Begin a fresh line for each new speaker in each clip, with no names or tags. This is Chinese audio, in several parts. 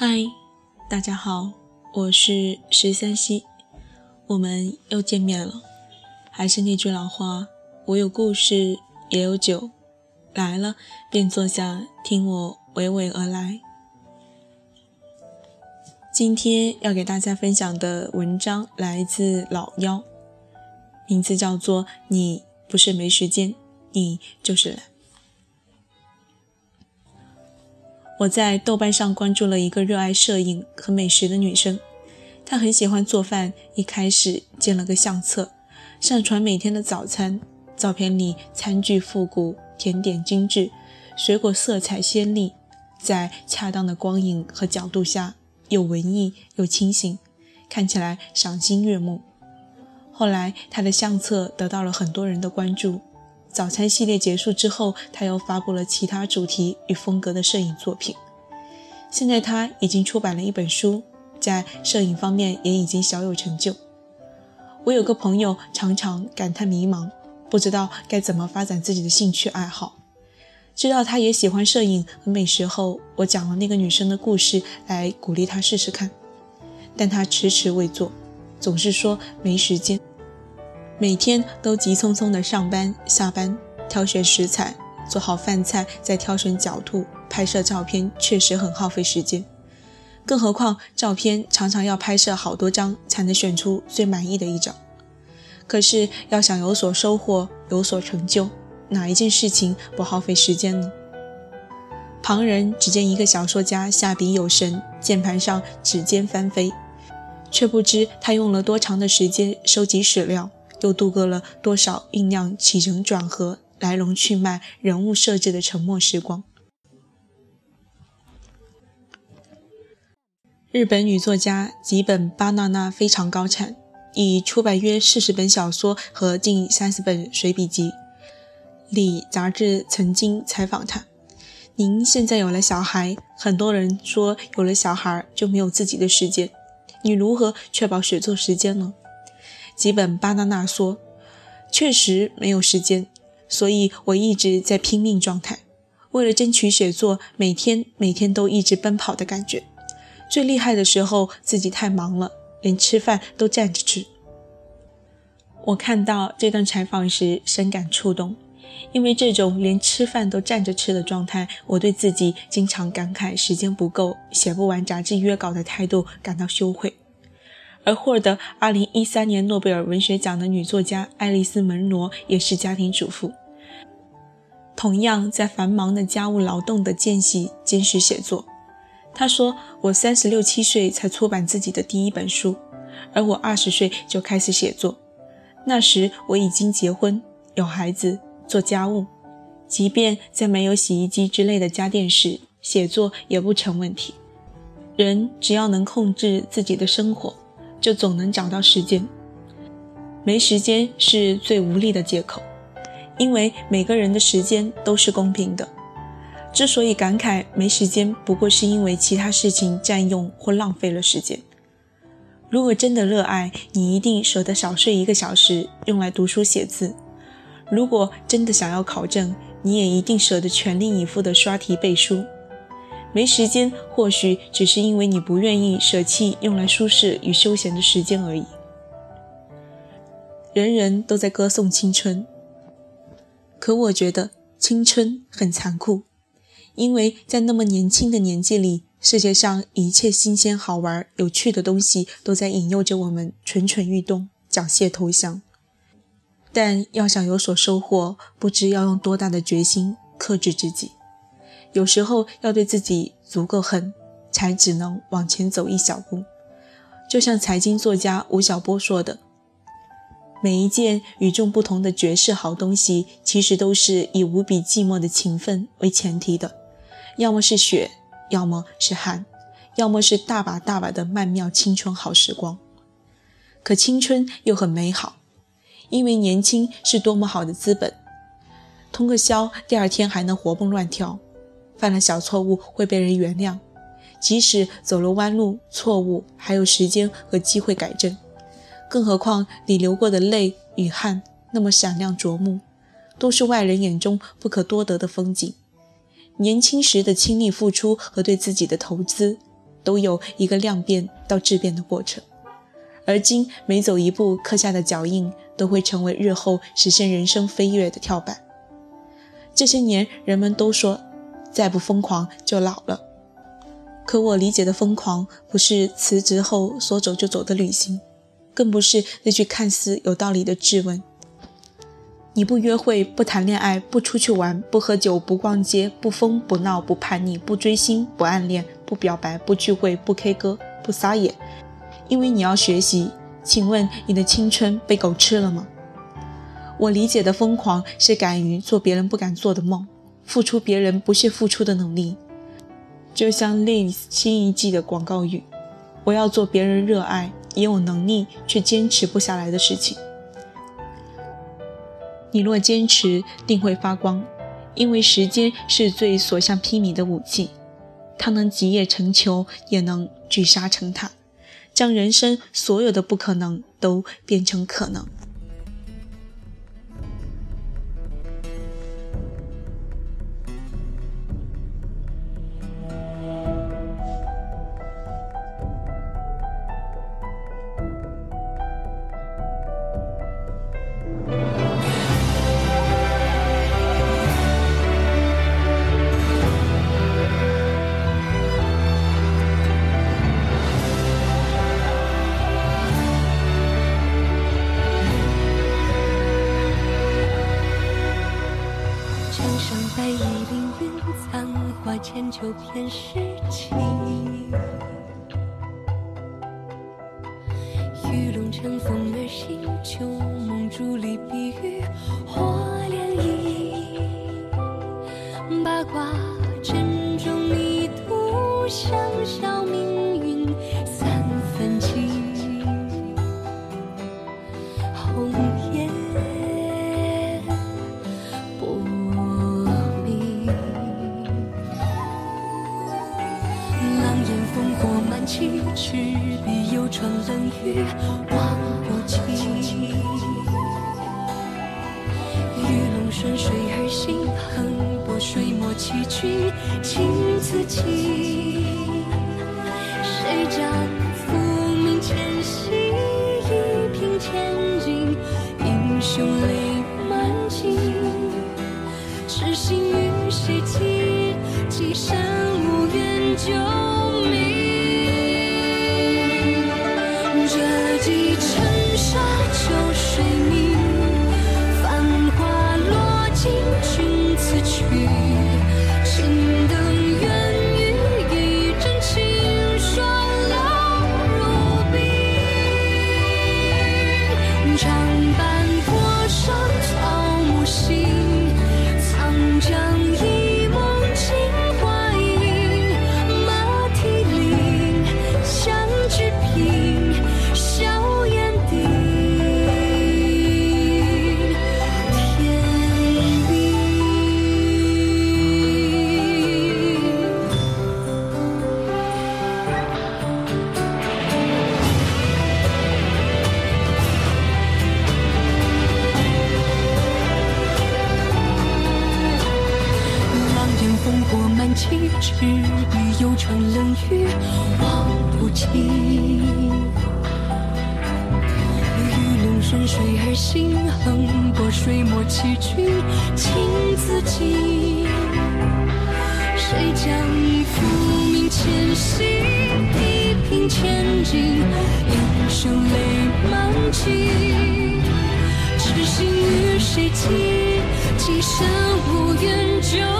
嗨，大家好，我是十三溪，我们又见面了。还是那句老话，我有故事，也有酒，来了便坐下，听我娓娓而来。今天要给大家分享的文章来自老妖，名字叫做《你不是没时间，你就是懒》。我在豆瓣上关注了一个热爱摄影和美食的女生，她很喜欢做饭。一开始建了个相册，上传每天的早餐，照片里餐具复古，甜点精致，水果色彩鲜丽，在恰当的光影和角度下，又文艺又清新，看起来赏心悦目。后来，她的相册得到了很多人的关注。早餐系列结束之后，他又发布了其他主题与风格的摄影作品。现在他已经出版了一本书，在摄影方面也已经小有成就。我有个朋友常常感叹迷茫，不知道该怎么发展自己的兴趣爱好。知道他也喜欢摄影和美食后，我讲了那个女生的故事来鼓励他试试看，但他迟迟未做，总是说没时间。每天都急匆匆的上班、下班，挑选食材，做好饭菜，再挑选角度拍摄照片，确实很耗费时间。更何况照片常常要拍摄好多张才能选出最满意的一张。可是要想有所收获、有所成就，哪一件事情不耗费时间呢？旁人只见一个小说家下笔有神，键盘上指尖翻飞，却不知他用了多长的时间收集史料。又度过了多少酝酿起承转合、来龙去脉、人物设置的沉默时光？日本女作家吉本巴娜娜非常高产，已出版约四十本小说和近三十本随笔集。李杂志曾经采访她：“您现在有了小孩，很多人说有了小孩就没有自己的时间，你如何确保写作时间呢？”吉本巴纳纳说：“确实没有时间，所以我一直在拼命状态，为了争取写作，每天每天都一直奔跑的感觉。最厉害的时候，自己太忙了，连吃饭都站着吃。”我看到这段采访时深感触动，因为这种连吃饭都站着吃的状态，我对自己经常感慨时间不够、写不完杂志约稿的态度感到羞愧。而获得2013年诺贝尔文学奖的女作家爱丽丝·门罗也是家庭主妇，同样在繁忙的家务劳动的间隙坚持写作。她说：“我三十六七岁才出版自己的第一本书，而我二十岁就开始写作。那时我已经结婚，有孩子，做家务，即便在没有洗衣机之类的家电时，写作也不成问题。人只要能控制自己的生活。”就总能找到时间。没时间是最无力的借口，因为每个人的时间都是公平的。之所以感慨没时间，不过是因为其他事情占用或浪费了时间。如果真的热爱，你一定舍得少睡一个小时用来读书写字；如果真的想要考证，你也一定舍得全力以赴地刷题背书。没时间，或许只是因为你不愿意舍弃用来舒适与休闲的时间而已。人人都在歌颂青春，可我觉得青春很残酷，因为在那么年轻的年纪里，世界上一切新鲜、好玩、有趣的东西都在引诱着我们蠢蠢欲动、缴械投降。但要想有所收获，不知要用多大的决心克制自己。有时候要对自己足够狠，才只能往前走一小步。就像财经作家吴晓波说的：“每一件与众不同的绝世好东西，其实都是以无比寂寞的勤奋为前提的。要么是血，要么是汗，要么是大把大把的曼妙青春好时光。可青春又很美好，因为年轻是多么好的资本。通个宵，第二天还能活蹦乱跳。”犯了小错误会被人原谅，即使走了弯路，错误还有时间和机会改正。更何况你流过的泪与汗那么闪亮夺目，都是外人眼中不可多得的风景。年轻时的倾力付出和对自己的投资，都有一个量变到质变的过程，而今每走一步刻下的脚印，都会成为日后实现人生飞跃的跳板。这些年，人们都说，再不疯狂就老了。可我理解的疯狂，不是辞职后说走就走的旅行，更不是那句看似有道理的质问。你不约会，不谈恋爱，不出去玩，不喝酒，不逛街，不疯不闹，不叛逆，不追星，不暗恋，不表白，不聚会，不 K 歌，不撒野，因为你要学习。请问你的青春被狗吃了吗？我理解的疯狂是敢于做别人不敢做的梦，付出别人不屑付出的努力。就像 Live 新一季的广告语：“我要做别人热爱也有能力却坚持不下来的事情。”你若坚持，定会发光，因为时间是最所向披靡的武器，它能集腋成裘，也能聚沙成塔，将人生所有的不可能都变成可能。
千秋偏诗情，玉龙乘风而行，旧梦竹篱，碧玉或涟漪，八卦阵中迷途，香消命赤壁游船冷雨望不尽，鱼龙顺水而行，横波水墨崎岖，情自己。赤壁游船冷雨望不尽，鱼龙顺水而行，横波水墨崎岖，情自尽。谁将浮名前夕，一平千金，英雄泪满襟。痴心与谁寄？今生无缘旧。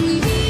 we